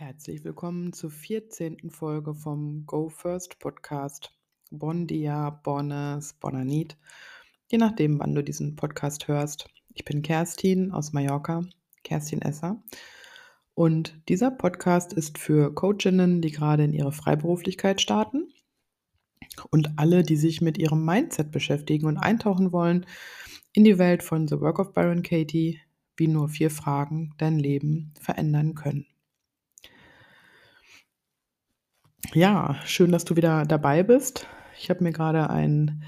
Herzlich willkommen zur 14. Folge vom Go First Podcast. Bon dia, bonnes, bonanit, je nachdem, wann du diesen Podcast hörst. Ich bin Kerstin aus Mallorca, Kerstin Esser. Und dieser Podcast ist für Coachinnen, die gerade in ihre Freiberuflichkeit starten und alle, die sich mit ihrem Mindset beschäftigen und eintauchen wollen in die Welt von The Work of Byron Katie, wie nur vier Fragen dein Leben verändern können. Ja, schön, dass du wieder dabei bist. Ich habe mir gerade einen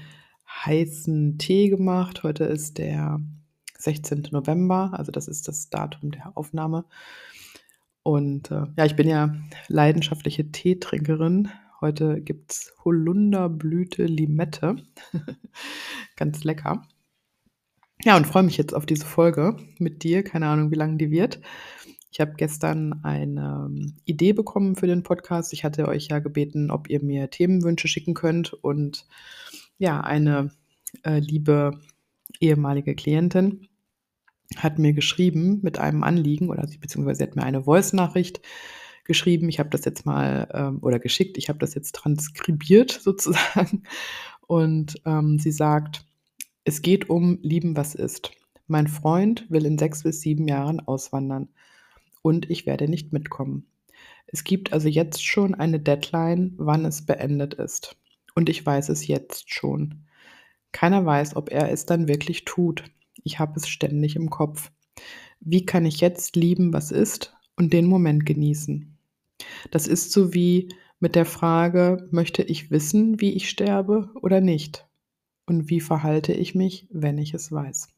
heißen Tee gemacht. Heute ist der 16. November, also das ist das Datum der Aufnahme. Und äh, ja, ich bin ja leidenschaftliche Teetrinkerin. Heute gibt es Holunderblüte Limette. Ganz lecker. Ja, und freue mich jetzt auf diese Folge mit dir. Keine Ahnung, wie lange die wird. Ich habe gestern eine ähm, Idee bekommen für den Podcast. Ich hatte euch ja gebeten, ob ihr mir Themenwünsche schicken könnt. Und ja, eine äh, liebe ehemalige Klientin hat mir geschrieben mit einem Anliegen oder beziehungsweise sie hat mir eine Voice-Nachricht geschrieben. Ich habe das jetzt mal ähm, oder geschickt. Ich habe das jetzt transkribiert sozusagen. Und ähm, sie sagt, es geht um Lieben, was ist. Mein Freund will in sechs bis sieben Jahren auswandern und ich werde nicht mitkommen. Es gibt also jetzt schon eine Deadline, wann es beendet ist. Und ich weiß es jetzt schon. Keiner weiß, ob er es dann wirklich tut. Ich habe es ständig im Kopf. Wie kann ich jetzt lieben, was ist und den Moment genießen? Das ist so wie mit der Frage, möchte ich wissen, wie ich sterbe oder nicht? Und wie verhalte ich mich, wenn ich es weiß?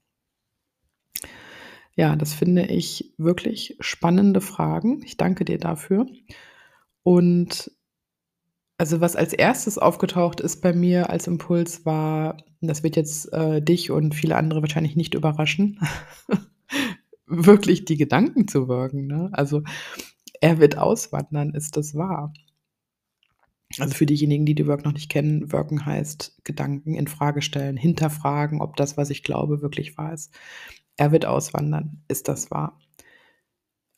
Ja, das finde ich wirklich spannende Fragen. Ich danke dir dafür. Und also was als erstes aufgetaucht ist bei mir als Impuls war, das wird jetzt äh, dich und viele andere wahrscheinlich nicht überraschen, wirklich die Gedanken zu wirken. Ne? Also er wird auswandern, ist das wahr? Also für diejenigen, die die Work noch nicht kennen, Worken heißt Gedanken in Frage stellen, hinterfragen, ob das, was ich glaube, wirklich wahr ist. Er wird auswandern. Ist das wahr?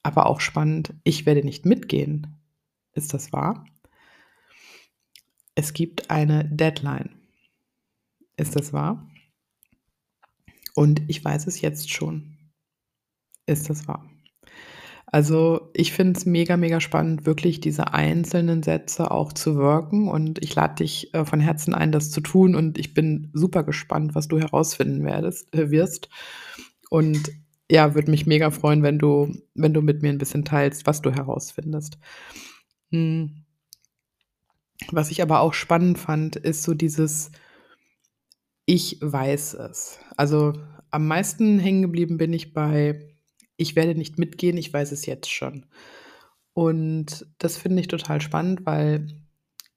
Aber auch spannend, ich werde nicht mitgehen. Ist das wahr? Es gibt eine Deadline. Ist das wahr? Und ich weiß es jetzt schon. Ist das wahr? Also ich finde es mega, mega spannend, wirklich diese einzelnen Sätze auch zu wirken. Und ich lade dich äh, von Herzen ein, das zu tun. Und ich bin super gespannt, was du herausfinden werdest, äh, wirst. Und ja, würde mich mega freuen, wenn du, wenn du mit mir ein bisschen teilst, was du herausfindest. Hm. Was ich aber auch spannend fand, ist so dieses Ich weiß es. Also am meisten hängen geblieben bin ich bei Ich werde nicht mitgehen, ich weiß es jetzt schon. Und das finde ich total spannend, weil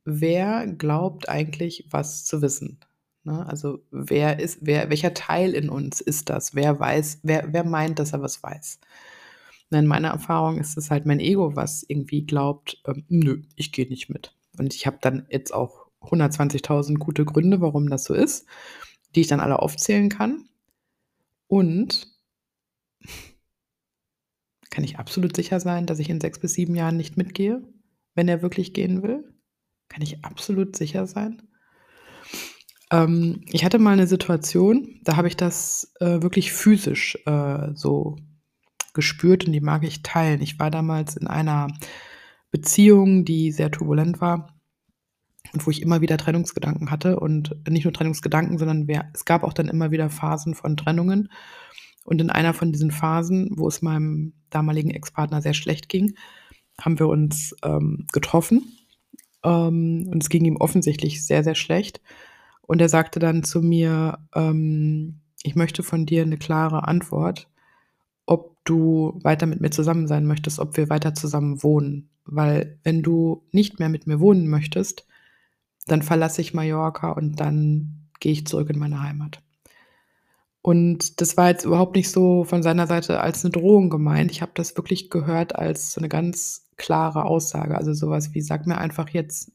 wer glaubt eigentlich, was zu wissen? Ne? Also wer ist, wer, welcher Teil in uns ist das? Wer weiß, wer, wer meint, dass er was weiß? in meiner Erfahrung ist es halt mein Ego, was irgendwie glaubt, ähm, nö, ich gehe nicht mit. Und ich habe dann jetzt auch 120.000 gute Gründe, warum das so ist, die ich dann alle aufzählen kann. Und kann ich absolut sicher sein, dass ich in sechs bis sieben Jahren nicht mitgehe, wenn er wirklich gehen will? Kann ich absolut sicher sein? Ähm, ich hatte mal eine Situation, da habe ich das äh, wirklich physisch äh, so gespürt und die mag ich teilen. Ich war damals in einer Beziehung, die sehr turbulent war und wo ich immer wieder Trennungsgedanken hatte und nicht nur Trennungsgedanken, sondern wer, es gab auch dann immer wieder Phasen von Trennungen. Und in einer von diesen Phasen, wo es meinem damaligen Ex-Partner sehr schlecht ging, haben wir uns ähm, getroffen. Ähm, und es ging ihm offensichtlich sehr, sehr schlecht. Und er sagte dann zu mir, ähm, ich möchte von dir eine klare Antwort, ob du weiter mit mir zusammen sein möchtest, ob wir weiter zusammen wohnen. Weil wenn du nicht mehr mit mir wohnen möchtest, dann verlasse ich Mallorca und dann gehe ich zurück in meine Heimat. Und das war jetzt überhaupt nicht so von seiner Seite als eine Drohung gemeint. Ich habe das wirklich gehört als so eine ganz klare Aussage. Also sowas wie, sag mir einfach jetzt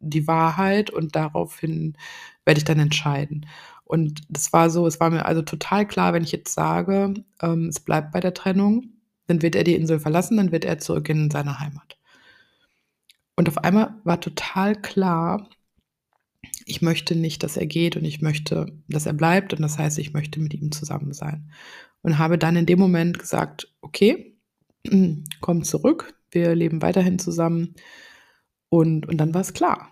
die Wahrheit und daraufhin werde ich dann entscheiden. Und das war so, es war mir also total klar, wenn ich jetzt sage, ähm, es bleibt bei der Trennung, dann wird er die Insel verlassen, dann wird er zurück in seine Heimat. Und auf einmal war total klar, ich möchte nicht, dass er geht und ich möchte, dass er bleibt und das heißt, ich möchte mit ihm zusammen sein. Und habe dann in dem Moment gesagt, okay, komm zurück, wir leben weiterhin zusammen und, und dann war es klar.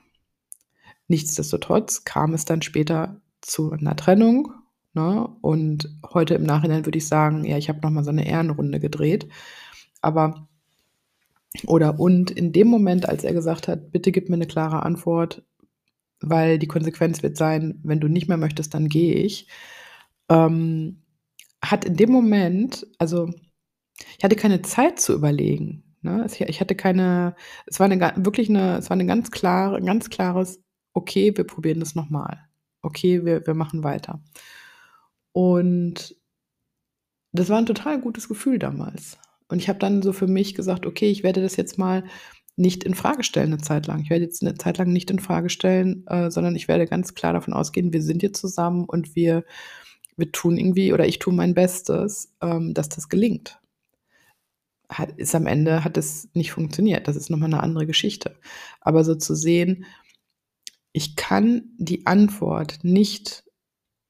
Nichtsdestotrotz kam es dann später zu einer Trennung ne? und heute im Nachhinein würde ich sagen, ja, ich habe nochmal so eine Ehrenrunde gedreht, aber oder und in dem Moment, als er gesagt hat, bitte gib mir eine klare Antwort, weil die Konsequenz wird sein, wenn du nicht mehr möchtest, dann gehe ich. Ähm, hat in dem Moment, also ich hatte keine Zeit zu überlegen. Ne? Ich hatte keine, es war eine wirklich eine, es war eine ganz klare, ganz klares, okay, wir probieren das nochmal. Okay, wir, wir machen weiter. Und das war ein total gutes Gefühl damals. Und ich habe dann so für mich gesagt, okay, ich werde das jetzt mal nicht in Frage stellen eine Zeit lang. Ich werde jetzt eine Zeit lang nicht in Frage stellen, äh, sondern ich werde ganz klar davon ausgehen, wir sind jetzt zusammen und wir, wir tun irgendwie oder ich tue mein Bestes, ähm, dass das gelingt. Hat, ist am Ende hat es nicht funktioniert. Das ist nochmal eine andere Geschichte. Aber so zu sehen, ich kann die Antwort nicht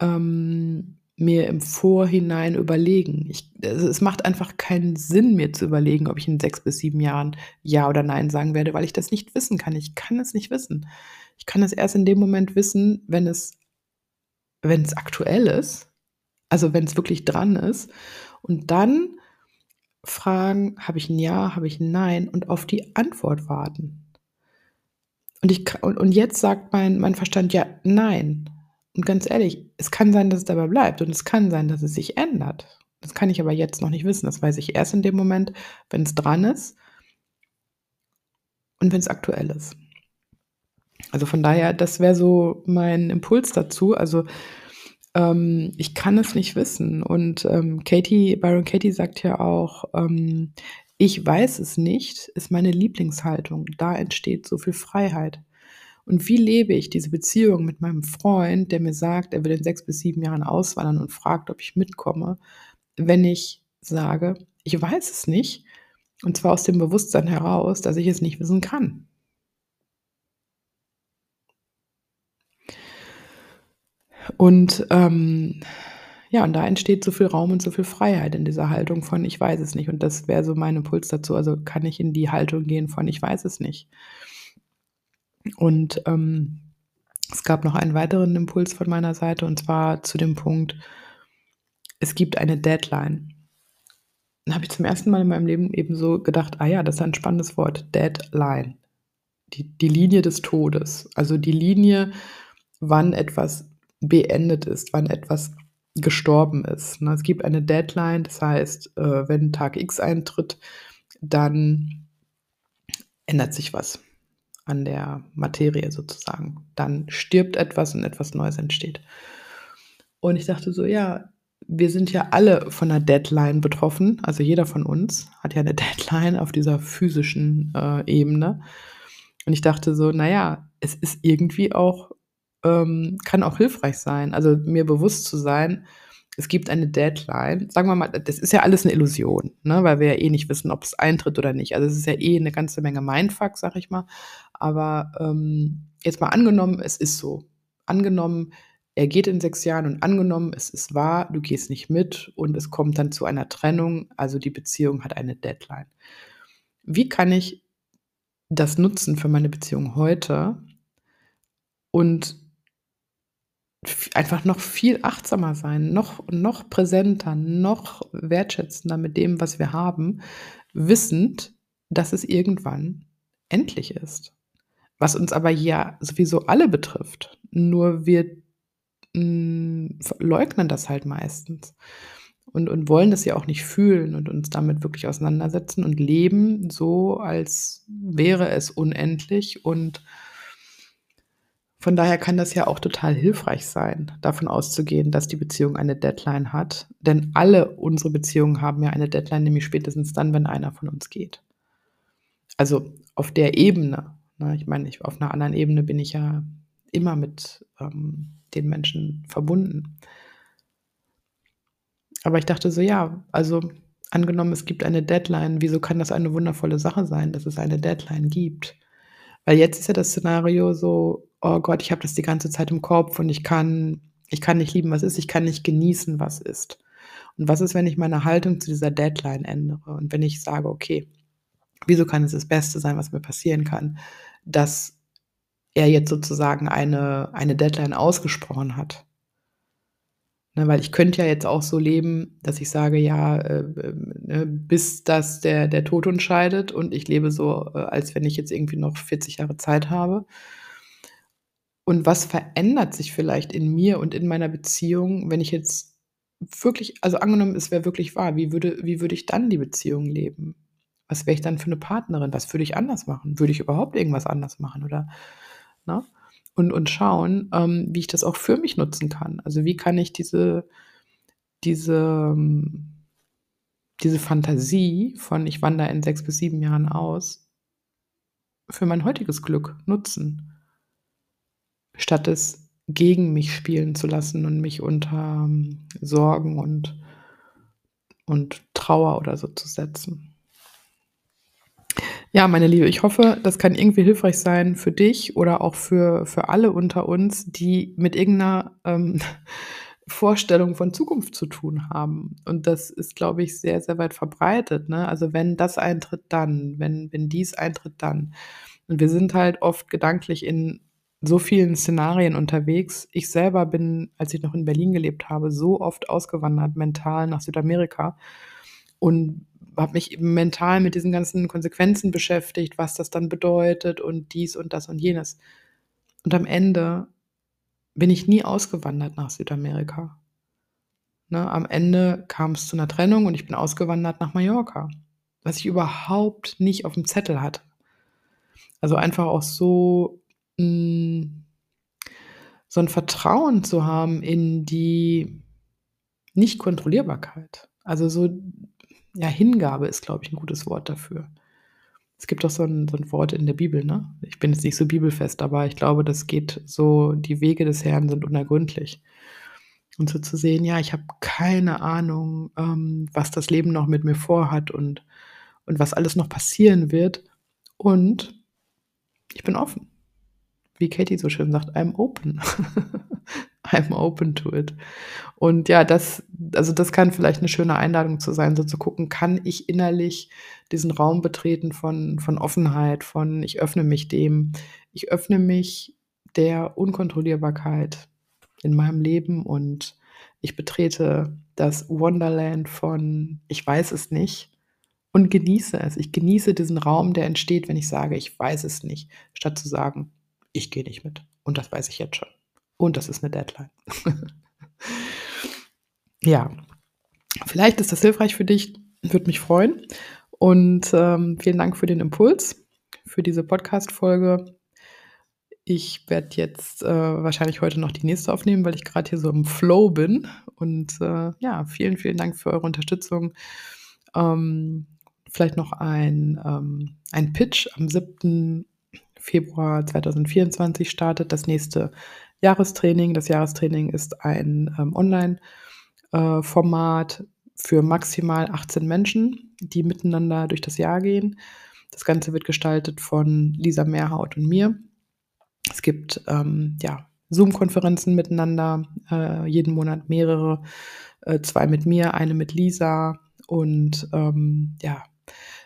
ähm, mir im Vorhinein überlegen. Ich, also es macht einfach keinen Sinn, mir zu überlegen, ob ich in sechs bis sieben Jahren Ja oder Nein sagen werde, weil ich das nicht wissen kann. Ich kann es nicht wissen. Ich kann es erst in dem Moment wissen, wenn es, wenn es aktuell ist, also wenn es wirklich dran ist. Und dann fragen, habe ich ein Ja, habe ich ein Nein und auf die Antwort warten. Und, ich, und, und jetzt sagt mein, mein Verstand ja, nein. Und ganz ehrlich, es kann sein, dass es dabei bleibt und es kann sein, dass es sich ändert. Das kann ich aber jetzt noch nicht wissen. Das weiß ich erst in dem Moment, wenn es dran ist und wenn es aktuell ist. Also von daher, das wäre so mein Impuls dazu. Also ähm, ich kann es nicht wissen. Und ähm, Katie, Byron Katie sagt ja auch, ähm, ich weiß es nicht, ist meine Lieblingshaltung. Da entsteht so viel Freiheit. Und wie lebe ich diese Beziehung mit meinem Freund, der mir sagt, er will in sechs bis sieben Jahren auswandern und fragt, ob ich mitkomme, wenn ich sage, ich weiß es nicht, und zwar aus dem Bewusstsein heraus, dass ich es nicht wissen kann. Und ähm, ja, und da entsteht so viel Raum und so viel Freiheit in dieser Haltung von ich weiß es nicht. Und das wäre so mein Impuls dazu. Also kann ich in die Haltung gehen von ich weiß es nicht. Und ähm, es gab noch einen weiteren Impuls von meiner Seite und zwar zu dem Punkt, es gibt eine Deadline. Dann habe ich zum ersten Mal in meinem Leben eben so gedacht, ah ja, das ist ein spannendes Wort, Deadline. Die, die Linie des Todes. Also die Linie, wann etwas beendet ist, wann etwas gestorben ist. Es gibt eine Deadline, das heißt, äh, wenn Tag X eintritt, dann ändert sich was an der Materie sozusagen. Dann stirbt etwas und etwas Neues entsteht. Und ich dachte so, ja, wir sind ja alle von einer Deadline betroffen. Also jeder von uns hat ja eine Deadline auf dieser physischen äh, Ebene. Und ich dachte so, naja, es ist irgendwie auch, ähm, kann auch hilfreich sein. Also mir bewusst zu sein, es gibt eine Deadline. Sagen wir mal, das ist ja alles eine Illusion, ne? weil wir ja eh nicht wissen, ob es eintritt oder nicht. Also es ist ja eh eine ganze Menge Mindfuck, sag ich mal. Aber ähm, jetzt mal angenommen, es ist so. Angenommen, er geht in sechs Jahren und angenommen, es ist wahr, du gehst nicht mit und es kommt dann zu einer Trennung, also die Beziehung hat eine Deadline. Wie kann ich das nutzen für meine Beziehung heute und einfach noch viel achtsamer sein, noch, noch präsenter, noch wertschätzender mit dem, was wir haben, wissend, dass es irgendwann endlich ist. Was uns aber ja sowieso alle betrifft. Nur wir mh, mm, leugnen das halt meistens und, und wollen das ja auch nicht fühlen und uns damit wirklich auseinandersetzen und leben so, als wäre es unendlich und von daher kann das ja auch total hilfreich sein, davon auszugehen, dass die Beziehung eine Deadline hat. Denn alle unsere Beziehungen haben ja eine Deadline, nämlich spätestens dann, wenn einer von uns geht. Also auf der Ebene. Ne? Ich meine, ich, auf einer anderen Ebene bin ich ja immer mit ähm, den Menschen verbunden. Aber ich dachte so, ja, also angenommen, es gibt eine Deadline, wieso kann das eine wundervolle Sache sein, dass es eine Deadline gibt? Weil jetzt ist ja das Szenario so: „Oh Gott, ich habe das die ganze Zeit im Kopf und ich kann ich kann nicht lieben, was ist, ich kann nicht genießen, was ist.“ Und was ist, wenn ich meine Haltung zu dieser Deadline ändere und wenn ich sage: „Okay, wieso kann es das Beste sein, was mir passieren kann, dass er jetzt sozusagen eine eine Deadline ausgesprochen hat?“ Ne, weil ich könnte ja jetzt auch so leben, dass ich sage, ja, äh, ähm, ne, bis dass der der Tod uns scheidet und ich lebe so, äh, als wenn ich jetzt irgendwie noch 40 Jahre Zeit habe. Und was verändert sich vielleicht in mir und in meiner Beziehung, wenn ich jetzt wirklich also angenommen, es wäre wirklich wahr, wie würde wie würde ich dann die Beziehung leben? Was wäre ich dann für 'ne Partnerin? Was würde ich anders machen? Würde ich überhaupt irgendwas anders machen oder ne? Und und schauen, ähm, wie ich das auch für mich nutzen kann. Also, wie kann ich diese diese hm diese Fantasie von: „Ich wandere in 6 bis 7 Jahren aus“ für mein heutiges Glück nutzen? Statt es gegen mich spielen zu lassen und mich unter, hm, Sorgen und und Trauer oder so zu setzen. Ja, meine Liebe, ich hoffe, das kann irgendwie hilfreich sein für dich oder auch für für alle unter uns, die mit irgend 'ner, ähm, Vorstellung von Zukunft zu tun haben. Und das ist, glaube ich, sehr, sehr weit verbreitet, ne? Also, wenn das eintritt, dann, wenn wenn dies eintritt, dann. Und wir sind halt oft gedanklich in so vielen Szenarien unterwegs. Ich selber bin, als ich noch in Berlin gelebt habe, so oft ausgewandert mental nach Südamerika und habe mich eben mental mit diesen ganzen Konsequenzen beschäftigt, was das dann bedeutet und dies und das und jenes. Und am Ende bin ich nie ausgewandert nach Südamerika. Ne, am Ende kam's zu 'ner Trennung und ich bin ausgewandert nach Mallorca, was ich überhaupt nicht aufm Zettel hatte. Also, einfach auch so hm so 'n Vertrauen zu haben in die Nicht-Kontrollierbarkeit. Also, so ja, Hingabe ist, glaube ich, 'n gutes Wort dafür. Es gibt auch so 'n so 'n Wort in der Bibel, ne? Ich bin jetzt nicht so bibelfest, aber ich glaube, das geht so: „Die Wege des Herrn sind unergründlich.“ Und so zu sehen: „Ja, ich habe keine Ahnung, ähm, was das Leben noch mit mir vorhat und und was alles noch passieren wird. Und ich bin offen.“ Wie Katie so schön sagt: „I'm open. I'm open to it.“ Und ja, das also, das kann vielleicht 'ne schöne Einladung zu sein, so zu gucken: Kann ich innerlich diesen Raum betreten von von Offenheit, von: „Ich öffne mich dem. Ich öffne mich der Unkontrollierbarkeit in meinem Leben und ich betrete das Wonderland von: Ich weiß es nicht und genieße es.“ Ich genieße diesen Raum, der entsteht, wenn ich sage: „Ich weiß es nicht“, statt zu sagen: „Ich gehe nicht mit und das weiß ich jetzt schon. Und das ist 'ne Deadline.“ Ja, vielleicht ist das hilfreich für dich, würde mich freuen. Und, ähm, vielen Dank für den Impuls, für diese Podcast-Folge. Ich werde jetzt, äh, wahrscheinlich heute noch die nächste aufnehmen, weil ich grad hier so im Flow bin. Und, äh, ja, vielen, vielen Dank für eure Unterstützung. Ähm, vielleicht noch ein ähm, ein Pitch. Am 7. Februar 2024 startet das nächste Jahrestraining. Das Jahrestraining ist ein, ähm, Online äh, für maximal 18 Menschen, die miteinander durch das Jahr gehen. Das Ganze wird gestaltet von Lisa Merhaut und mir. Es gibt, ähm, ja, Zoom-Konferenzen miteinander, äh, jeden Monat mehrere, äh, 2 mit mir, eine mit Lisa und, ähm, ja,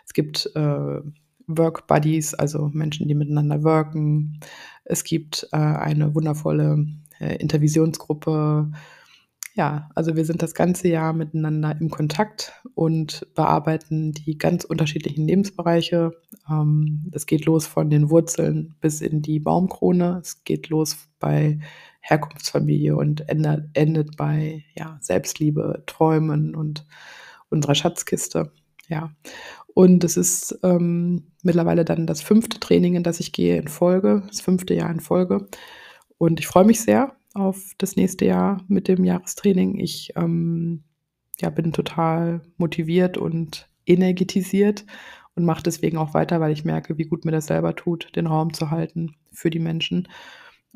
es gibt, äh, Work Buddies, also Menschen, die miteinander worken. Es gibt, äh, eine wundervolle, äh, Intervisionsgruppe. Ja, also, wir sind das ganze Jahr miteinander im Kontakt und bearbeiten die ganz unterschiedlichen Lebensbereiche. Ähm, es geht los von den Wurzeln bis in die Baumkrone. Es geht los bei Herkunftsfamilie und ändert endet bei, ja, Selbstliebe, Träumen und unserer Schatzkiste. Ja, und es ist, ähm, mittlerweile dann das 5. Training, in das ich gehe in Folge, das 5. Jahr in Folge. Und ich freue mich sehr auf das nächste Jahr mit dem Jahrestraining. Ich, ähm, ja, bin total motiviert und energetisiert und mache deswegen auch weiter, weil ich merke, wie gut mir das selber tut, den Raum zu halten für die Menschen.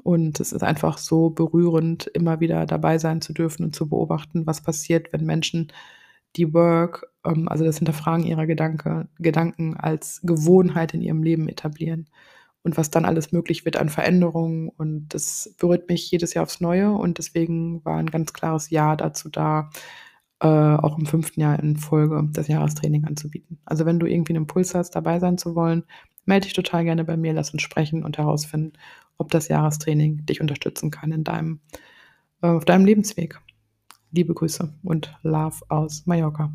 Und es ist einfach so berührend, immer wieder dabei sein zu dürfen und zu beobachten, was passiert, wenn Menschen die Work ähm, also das Hinterfragen ihrer Gedanke Gedanken als Gewohnheit in ihrem Leben etablieren und was dann alles möglich wird an Veränderungen. Und das berührt mich jedes Jahr aufs Neue und deswegen war ein ganz klares Ja dazu da, äh, auch im fünften Jahr in Folge das Jahrestraining anzubieten. Also wenn du irgendwie einen Impuls hast, dabei sein zu wollen, melde dich total gerne bei mir, lass uns sprechen und herausfinden, ob das Jahrestraining dich unterstützen kann in deinem, äh, auf deinem Lebensweg. Liebe Grüße und Love aus Mallorca.